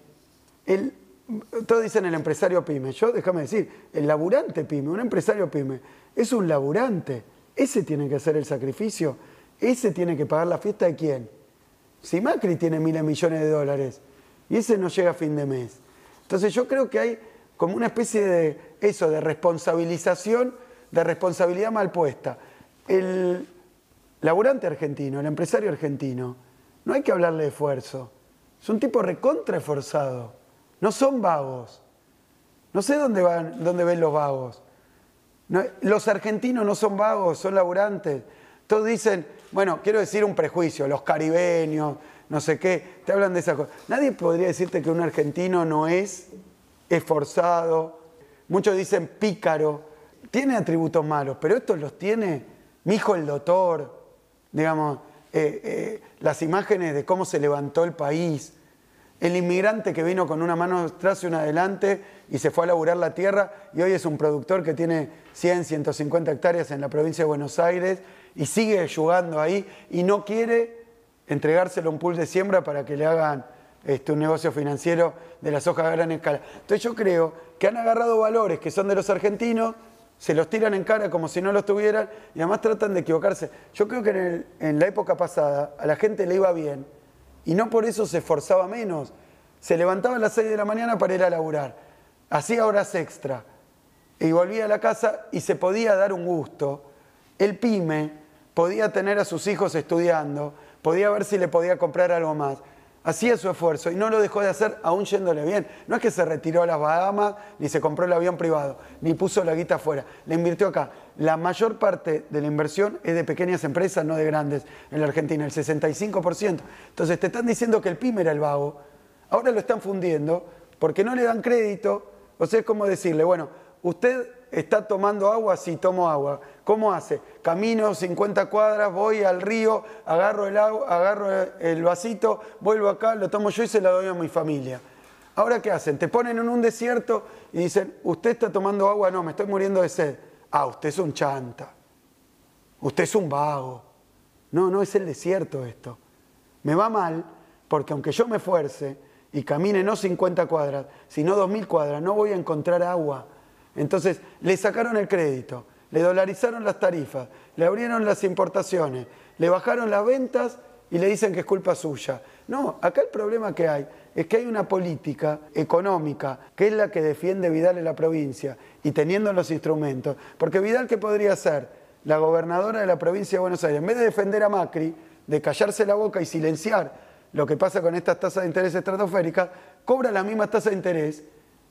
todos dicen el empresario pyme, yo déjame decir, el laburante pyme, un empresario pyme, es un laburante, ese tiene que hacer el sacrificio, ese tiene que pagar la fiesta de quién. Si Macri tiene miles millones de dólares y ese no llega a fin de mes. Entonces yo creo que hay como una especie de eso, de responsabilización, de responsabilidad mal puesta. El laburante argentino, el empresario argentino, no hay que hablarle de esfuerzo. Es un tipo recontra esforzado. No son vagos. No sé dónde, van, dónde ven los vagos. los argentinos no son vagos, son laburantes. Todos dicen, bueno, quiero decir un prejuicio, los caribeños, no sé qué, te hablan de esas cosas. Nadie podría decirte que un argentino no es esforzado. Muchos dicen pícaro. Tiene atributos malos, pero estos los tiene mi hijo el doctor, digamos, eh, eh, las imágenes de cómo se levantó el país, el inmigrante que vino con una mano atrás y una adelante y se fue a laburar la tierra y hoy es un productor que tiene 100, 150 hectáreas en la provincia de Buenos Aires y sigue jugando ahí y no quiere entregárselo a un pool de siembra para que le hagan este, un negocio financiero de las hojas a gran escala. Entonces yo creo que han agarrado valores que son de los argentinos se los tiran en cara como si no los tuvieran y además tratan de equivocarse. Yo creo que en, la época pasada a la gente le iba bien y no por eso se esforzaba menos. Se levantaba a las 6 de la mañana para ir a laburar, hacía horas extra y volvía a la casa y se podía dar un gusto. El pyme podía tener a sus hijos estudiando, podía ver si le podía comprar algo más hacía su esfuerzo y no lo dejó de hacer aún yéndole bien. No es que se retiró a las Bahamas, ni se compró el avión privado, ni puso la guita afuera. Le invirtió acá. La mayor parte de la inversión es de pequeñas empresas, no de grandes, en la Argentina, el 65%. Entonces te están diciendo que el PYME era el vago. Ahora lo están fundiendo porque no le dan crédito. O sea, es como decirle, bueno, usted está tomando agua, sí, tomo agua. ¿Cómo hace? Camino 50 cuadras, voy al río, agarro el, agua, agarro el vasito, vuelvo acá, lo tomo yo y se lo doy a mi familia. Ahora, ¿qué hacen? Te ponen en un desierto y dicen, usted está tomando agua, no, me estoy muriendo de sed. Ah, usted es un chanta. Usted es un vago. No, no es el desierto esto. Me va mal porque aunque yo me esfuerce y camine no 50 cuadras, sino 2.000 cuadras, no voy a encontrar agua entonces, le sacaron el crédito, le dolarizaron las tarifas, le abrieron las importaciones, le bajaron las ventas y le dicen que es culpa suya. No, acá el problema que hay es que hay una política económica que es la que defiende Vidal en la provincia y teniendo los instrumentos, porque Vidal, ¿qué podría ser? La gobernadora de la provincia de Buenos Aires, en vez de defender a Macri, de callarse la boca y silenciar lo que pasa con estas tasas de interés estratosféricas, cobra las mismas tasas de interés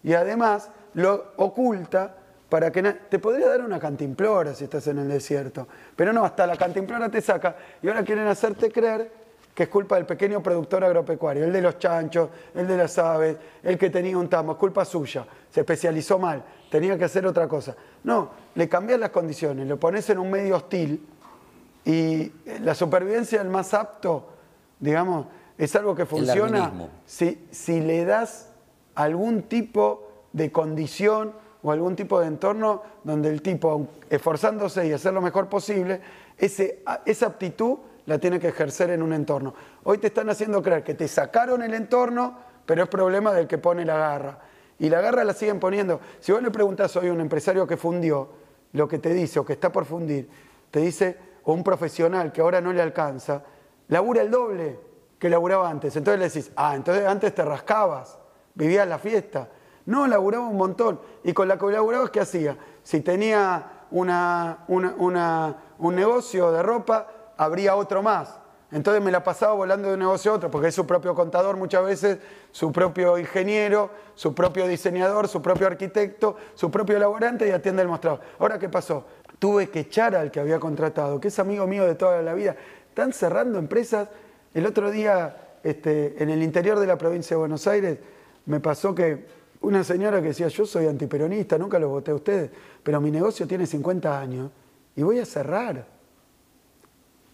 y además lo oculta para que te podría dar una cantimplora si estás en el desierto, pero no, hasta la cantimplora te saca y ahora quieren hacerte creer que es culpa del pequeño productor agropecuario, el de los chanchos, el de las aves, el que tenía un tamo, es culpa suya, se especializó mal, tenía que hacer otra cosa. No, le cambias las condiciones, lo pones en un medio hostil y la supervivencia del más apto, digamos, es algo que funciona si, si le das algún tipo de condición o algún tipo de entorno donde el tipo, esforzándose y hacer lo mejor posible, esa aptitud la tiene que ejercer en un entorno. Hoy te están haciendo creer que te sacaron el entorno, pero es problema del que pone la garra. Y la garra la siguen poniendo. Si vos le preguntás hoy a un empresario que fundió, lo que te dice o que está por fundir, te dice, o un profesional que ahora no le alcanza, labura el doble que laburaba antes. Entonces le decís, ah, entonces antes te rascabas, vivías la fiesta. No, laburaba un montón. Y con la que laburabas, ¿qué hacía? Si tenía una, un negocio de ropa, habría otro más. Entonces me la pasaba volando de un negocio a otro, porque es su propio contador muchas veces, su propio ingeniero, su propio diseñador, su propio arquitecto, su propio laborante y atiende el mostrador. Ahora, ¿qué pasó? Tuve que echar al que había contratado, que es amigo mío de toda la vida. Están cerrando empresas. El otro día, este, en el interior de la provincia de Buenos Aires, me pasó que una señora que decía, yo soy antiperonista, nunca los voté a ustedes, pero mi negocio tiene 50 años y voy a cerrar.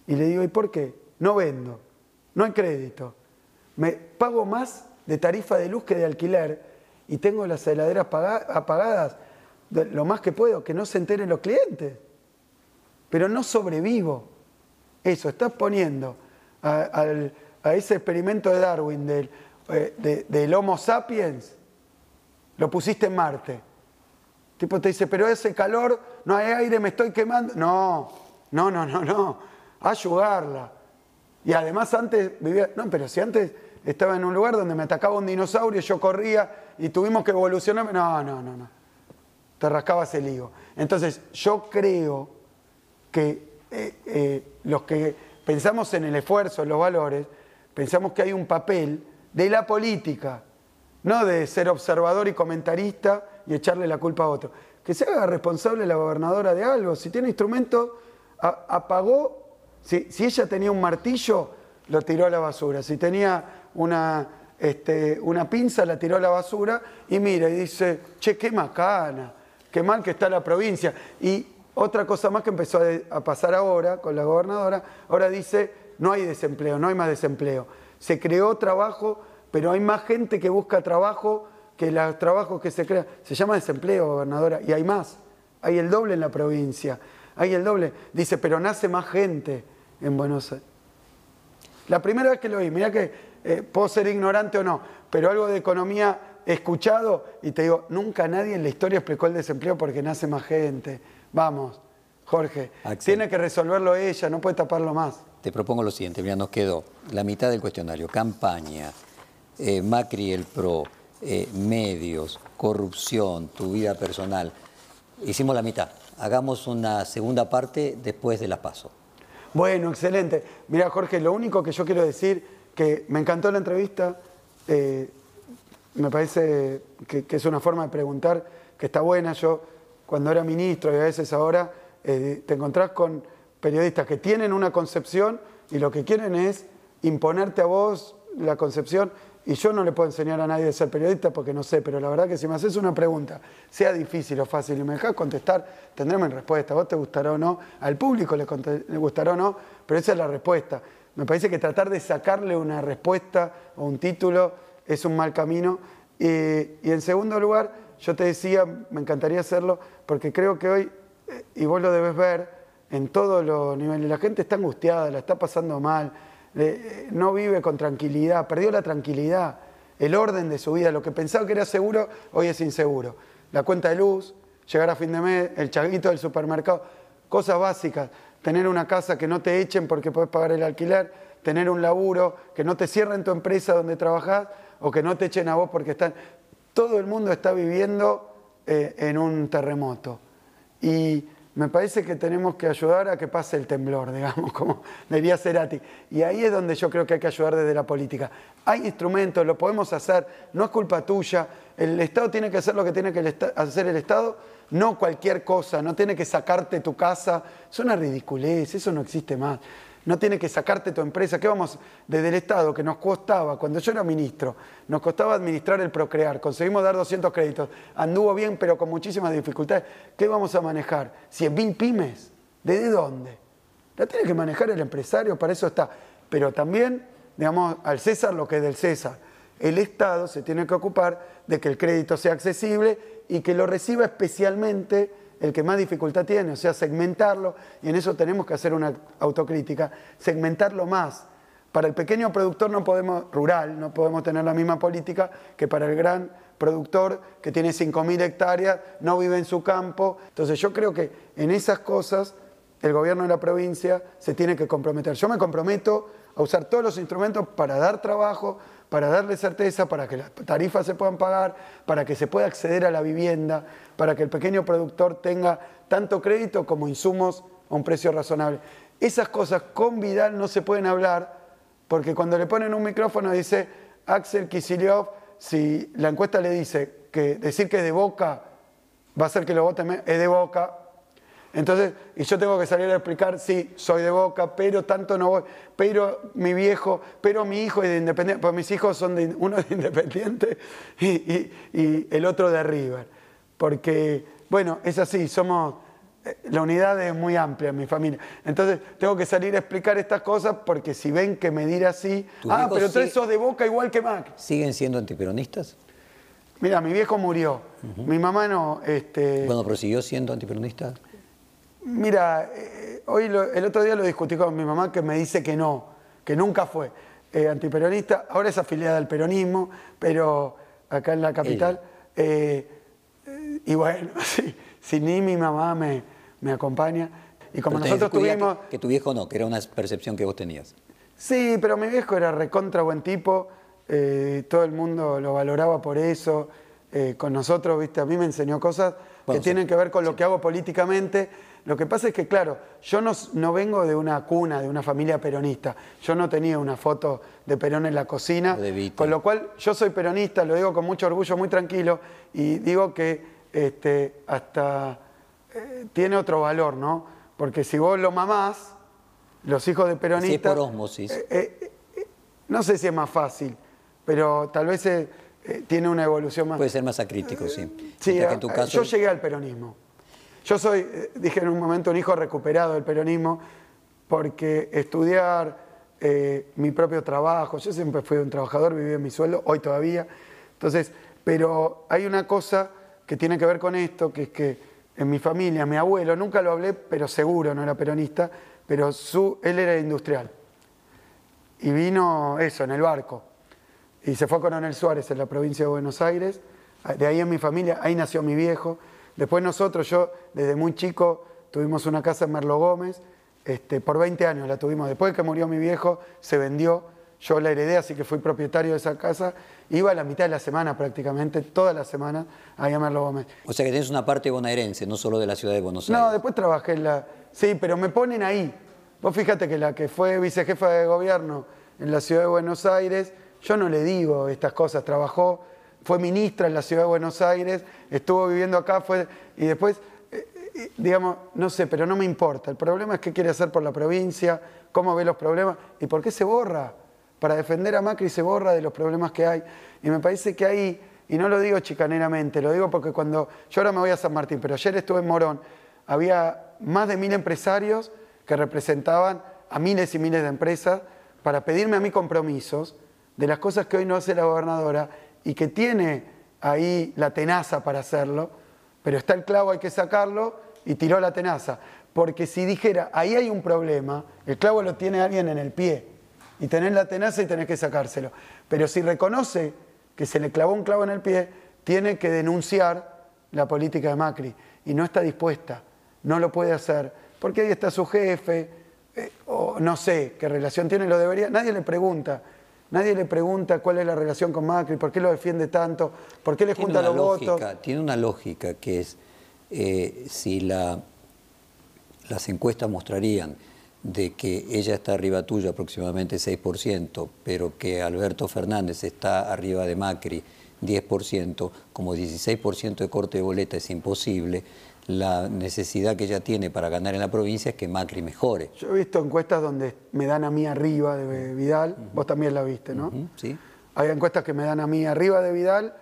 Y le digo, ¿y por qué? No vendo, no hay crédito. Me pago más de tarifa de luz que de alquiler y tengo las heladeras apagadas lo más que puedo, que no se enteren los clientes. Pero no sobrevivo. Eso, estás poniendo a, ese experimento de Darwin del, eh, del Homo sapiens, lo pusiste en Marte. tipo te dice, pero ese calor, no hay aire, me estoy quemando. No, no, no, no, no. Ayudarla. Y además antes vivía, no, pero si antes estaba en un lugar donde me atacaba un dinosaurio, yo corría y tuvimos que evolucionar, no, no, no, no. Te rascabas el higo. Entonces, yo creo que eh, eh, los que pensamos en el esfuerzo, en los valores, pensamos que hay un papel de la política, no de ser observador y comentarista y echarle la culpa a otro. Que se haga responsable la gobernadora de algo. Si tiene instrumento, apagó si, ella tenía un martillo, lo tiró a la basura. Si tenía una, este, una pinza, la tiró a la basura y mira y dice, che, qué macana, qué mal que está la provincia. Y otra cosa más que empezó a, pasar ahora con la gobernadora, ahora dice, no hay desempleo, no hay más desempleo. Se creó trabajo, pero hay más gente que busca trabajo que los trabajos que se crean. Se llama desempleo, gobernadora, y hay más. Hay el doble en la provincia. Hay el doble. Dice, pero nace más gente en Buenos Aires. La primera vez que lo oí, mira que eh, puedo ser ignorante o no, pero algo de economía he escuchado y te digo, nunca nadie en la historia explicó el desempleo porque nace más gente. Vamos, Jorge, tiene que resolverlo ella, no puede taparlo más. Te propongo lo siguiente, mira, nos quedó la mitad del cuestionario, campaña, eh, Macri el PRO, eh, medios, corrupción, tu vida personal. Hicimos la mitad. Hagamos una segunda parte después de la paso. Bueno, excelente. Mira, Jorge, lo único que yo quiero decir, que me encantó la entrevista, eh, me parece que, es una forma de preguntar que está buena. Yo, cuando era ministro y a veces ahora, te encontrás con periodistas que tienen una concepción y lo que quieren es imponerte a vos la concepción y yo no le puedo enseñar a nadie a ser periodista porque no sé, pero la verdad que si me haces una pregunta, sea difícil o fácil y me dejas contestar, tendremos respuesta. Vos te gustará o no, al público le, gustará o no, pero esa es la respuesta. Me parece que tratar de sacarle una respuesta o un título es un mal camino. Y, y en segundo lugar, yo te decía, me encantaría hacerlo, porque creo que hoy, eh, y vos lo debes ver, en todos los niveles, la gente está angustiada, la está pasando mal no vive con tranquilidad, perdió la tranquilidad, el orden de su vida, lo que pensaba que era seguro, hoy es inseguro. La cuenta de luz, llegar a fin de mes, el chaguito del supermercado, cosas básicas, tener una casa que no te echen porque puedes pagar el alquiler, tener un laburo, que no te cierren tu empresa donde trabajas o que no te echen a vos porque están... Todo el mundo está viviendo eh, en un terremoto. Y me parece que tenemos que ayudar a que pase el temblor, digamos, como diría Cerati. Y ahí es donde yo creo que hay que ayudar desde la política. Hay instrumentos, lo podemos hacer, no es culpa tuya. El Estado tiene que hacer lo que tiene que hacer el Estado, no cualquier cosa, no tiene que sacarte tu casa. Es una ridiculez, eso no existe más no tiene que sacarte tu empresa. ¿Qué vamos desde el Estado que nos costaba, cuando yo era ministro, nos costaba administrar el procrear, conseguimos dar 200 créditos, anduvo bien pero con muchísimas dificultades. ¿Qué vamos a manejar? ¿100.000 pymes? ¿Desde dónde? La tiene que manejar el empresario, para eso está. Pero también, digamos, al César lo que es del César. El Estado se tiene que ocupar de que el crédito sea accesible y que lo reciba especialmente el que más dificultad tiene, o sea, segmentarlo, y en eso tenemos que hacer una autocrítica, segmentarlo más, para el pequeño productor no podemos, rural, no podemos tener la misma política que para el gran productor que tiene 5.000 hectáreas, no vive en su campo. Entonces yo creo que en esas cosas el gobierno de la provincia se tiene que comprometer. Yo me comprometo a usar todos los instrumentos para dar trabajo, para darle certeza, para que las tarifas se puedan pagar, para que se pueda acceder a la vivienda, para que el pequeño productor tenga tanto crédito como insumos a un precio razonable. Esas cosas con Vidal no se pueden hablar porque cuando le ponen un micrófono dice Axel Kicillof, si la encuesta le dice que decir que es de Boca va a hacer que lo voten, es de Boca. Entonces, y yo tengo que salir a explicar, sí, soy de Boca, pero tanto no voy, pero mi viejo, pero mi hijo es de Independiente, pues mis hijos son de, uno de Independiente y, y el otro de River. Porque, bueno, es así, somos la unidad es muy amplia en mi familia. Entonces tengo que salir a explicar estas cosas porque si ven que me dirá así, ah, pero tú sos de boca igual que Mac. ¿Siguen siendo antiperonistas? Mira, mi viejo murió, mi mamá no. Este... Bueno, pero siguió siendo antiperonista. Mira, eh, hoy el otro día lo discutí con mi mamá que me dice que no, que nunca fue eh, antiperonista. Ahora es afiliada al peronismo, pero acá en la capital. Eh, y bueno, sí, si ni mi mamá me, me acompaña. Y como nosotros tuvimos... Que, tu viejo no, que era una percepción que vos tenías. Sí, pero mi viejo era recontra buen tipo, todo el mundo lo valoraba por eso. Con nosotros, viste, a mí me enseñó cosas que tienen que ver con lo que hago políticamente. Lo que pasa es que, claro, yo no, no, vengo de una cuna, de una familia peronista. Yo no tenía una foto de Perón en la cocina. Con lo cual, yo soy peronista, lo digo con mucho orgullo, muy tranquilo, y digo que este, hasta eh, tiene otro valor, ¿no? Porque si vos lo mamás, los hijos de peronistas... por osmosis. Eh, eh, no sé si es más fácil, pero tal vez tiene una evolución más... Puede ser más acrítico, sí. Sí, en tu caso... yo llegué al peronismo. Yo soy, dije en un momento, un hijo recuperado del peronismo, porque estudiar mi propio trabajo, yo siempre fui un trabajador, viví en mi sueldo, hoy todavía, entonces, pero hay una cosa que tiene que ver con esto, que es que en mi familia, mi abuelo, nunca lo hablé, pero seguro no era peronista, pero su, él era industrial. Y vino eso, en el barco. Y se fue a Coronel Suárez, en la provincia de Buenos Aires. De ahí en mi familia, ahí nació mi viejo. Después nosotros, yo desde muy chico, tuvimos una casa en Merlo Gómez. Este, por 20 años la tuvimos. Después de que murió mi viejo, se vendió. Yo la heredé, así que fui propietario de esa casa Iba a la mitad de la semana prácticamente, toda la semana, a llamarlo Gómez. O sea que tienes una parte bonaerense, no solo de la ciudad de Buenos Aires. No, después trabajé en la... Sí, pero me ponen ahí. Vos fíjate que la que fue vicejefa de gobierno en la ciudad de Buenos Aires, yo no le digo estas cosas, trabajó, fue ministra en la ciudad de Buenos Aires, estuvo viviendo acá, fue... Y después, eh, eh, digamos, no sé, pero no me importa. El problema es qué quiere hacer por la provincia, cómo ve los problemas y por qué se borra para defender a Macri se borra de los problemas que hay. Y me parece que ahí, y no lo digo chicaneramente, lo digo porque cuando yo ahora me voy a San Martín, pero ayer estuve en Morón, había más de mil empresarios que representaban a miles y miles de empresas para pedirme a mí compromisos de las cosas que hoy no hace la gobernadora y que tiene ahí la tenaza para hacerlo, pero está el clavo, hay que sacarlo y tiró la tenaza. Porque si dijera, ahí hay un problema, el clavo lo tiene alguien en el pie y tenés la tenaza y tenés que sacárselo. Pero si reconoce que se le clavó un clavo en el pie, tiene que denunciar la política de Macri y no está dispuesta, no lo puede hacer, porque ahí está su jefe, eh, o no sé qué relación tiene, lo debería, nadie le pregunta. Nadie le pregunta cuál es la relación con Macri, por qué lo defiende tanto, por qué le junta los votos. Tiene una lógica que es, eh, si la, las encuestas mostrarían de que ella está arriba tuyo aproximadamente 6%, pero que Alberto Fernández está arriba de Macri 10%, como 16% de corte de boleta es imposible, la necesidad que ella tiene para ganar en la provincia es que Macri mejore. Yo he visto encuestas donde me dan a mí arriba de Vidal, vos también la viste, ¿no? sí. Hay encuestas que me dan a mí arriba de Vidal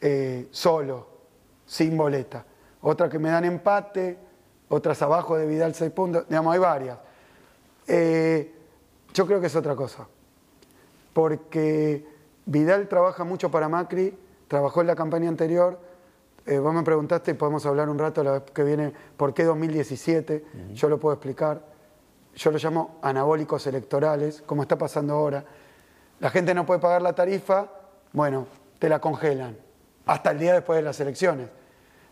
eh, solo, sin boleta. Otras que me dan empate, otras abajo de Vidal 6 puntos, digamos, hay varias. Eh, yo creo que es otra cosa, porque Vidal trabaja mucho para Macri, trabajó en la campaña anterior, eh, vos me preguntaste y podemos hablar un rato la vez que viene por qué 2017, yo lo puedo explicar. yo lo llamo anabólicos electorales, como está pasando ahora. La gente no puede pagar la tarifa, bueno, te la congelan hasta el día después de las elecciones.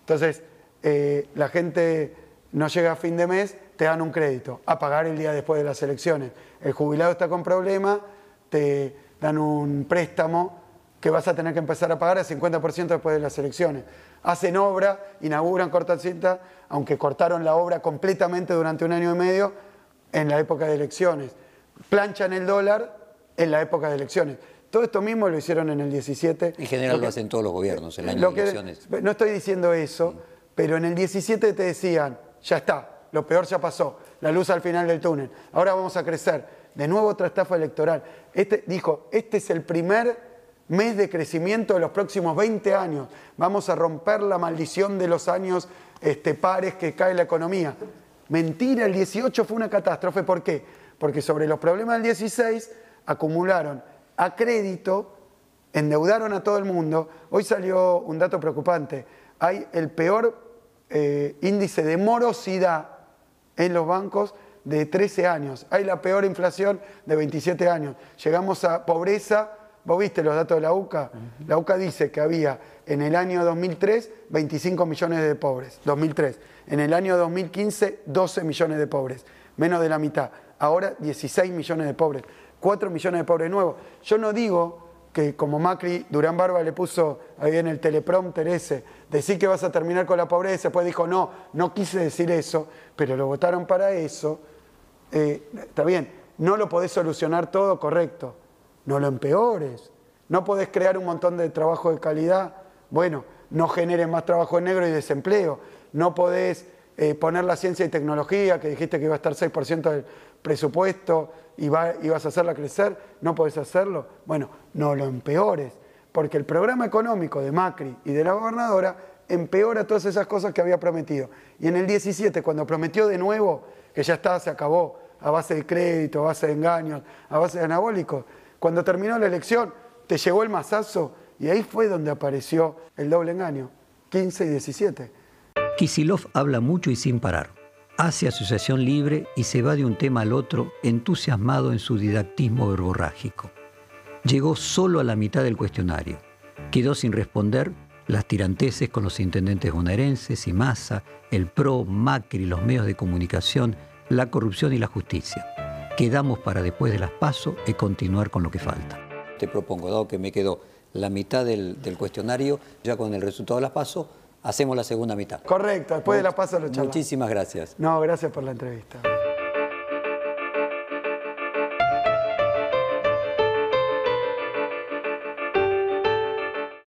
Entonces, eh, la gente no llega a fin de mes, te dan un crédito a pagar el día después de las elecciones. El jubilado está con problemas, te dan un préstamo que vas a tener que empezar a pagar al 50% después de las elecciones. Hacen obra, inauguran cinta, aunque cortaron la obra completamente durante un año y medio en la época de elecciones. Planchan el dólar en la época de elecciones. Todo esto mismo lo hicieron en el 17. En general lo, hacen todos los gobiernos en el año de elecciones. no estoy diciendo eso, pero en el 17 te decían, ya está, lo peor ya pasó, la luz al final del túnel, ahora vamos a crecer. De nuevo otra estafa electoral. Este, dijo, este es el primer mes de crecimiento de los próximos 20 años. Vamos a romper la maldición de los años este, pares que cae la economía. Mentira, el 18 fue una catástrofe. ¿Por qué? Porque sobre los problemas del 16 acumularon a crédito, endeudaron a todo el mundo. Hoy salió un dato preocupante. Hay el peor eh, índice de morosidad en los bancos de 13 años. Hay la peor inflación de 27 años. Llegamos a pobreza. Vos viste los datos de la UCA. La UCA dice que había en el año 2003 25 millones de pobres. 2003. En el año 2015 12 millones de pobres. Menos de la mitad. Ahora 16 millones de pobres. 4 millones de pobres nuevos. Yo no digo que como Macri, Durán Barba le puso ahí en el teleprompter ese, decir que vas a terminar con la pobreza, después dijo, no, no quise decir eso, pero lo votaron para eso, eh, está bien, no lo podés solucionar todo correcto, no lo empeores, no podés crear un montón de trabajo de calidad, bueno, no generes más trabajo en negro y desempleo, no podés eh, poner la ciencia y tecnología, que dijiste que iba a estar 6% del presupuesto y, va, vas a hacerla crecer, no podés hacerlo. Bueno, no lo empeores, porque el programa económico de Macri y de la gobernadora empeora todas esas cosas que había prometido. Y en el 17, cuando prometió de nuevo, que ya está, se acabó, a base de crédito, a base de engaños, a base de anabólicos, cuando terminó la elección, te llegó el mazazo y ahí fue donde apareció el doble engaño, 15 y 17. Kisilov habla mucho y sin parar hace asociación libre y se va de un tema al otro entusiasmado en su didactismo verborrágico. Llegó solo a la mitad del cuestionario. Quedó sin responder las tiranteses con los intendentes bonaerenses y Massa, el PRO, Macri, los medios de comunicación, la corrupción y la justicia. Quedamos para después de las PASO y continuar con lo que falta. Te propongo, dado que me quedó la mitad del, cuestionario, ya con el resultado de las PASO, hacemos la segunda mitad. Correcto, después de la paso lo charlamos. Muchísimas gracias. No, gracias por la entrevista.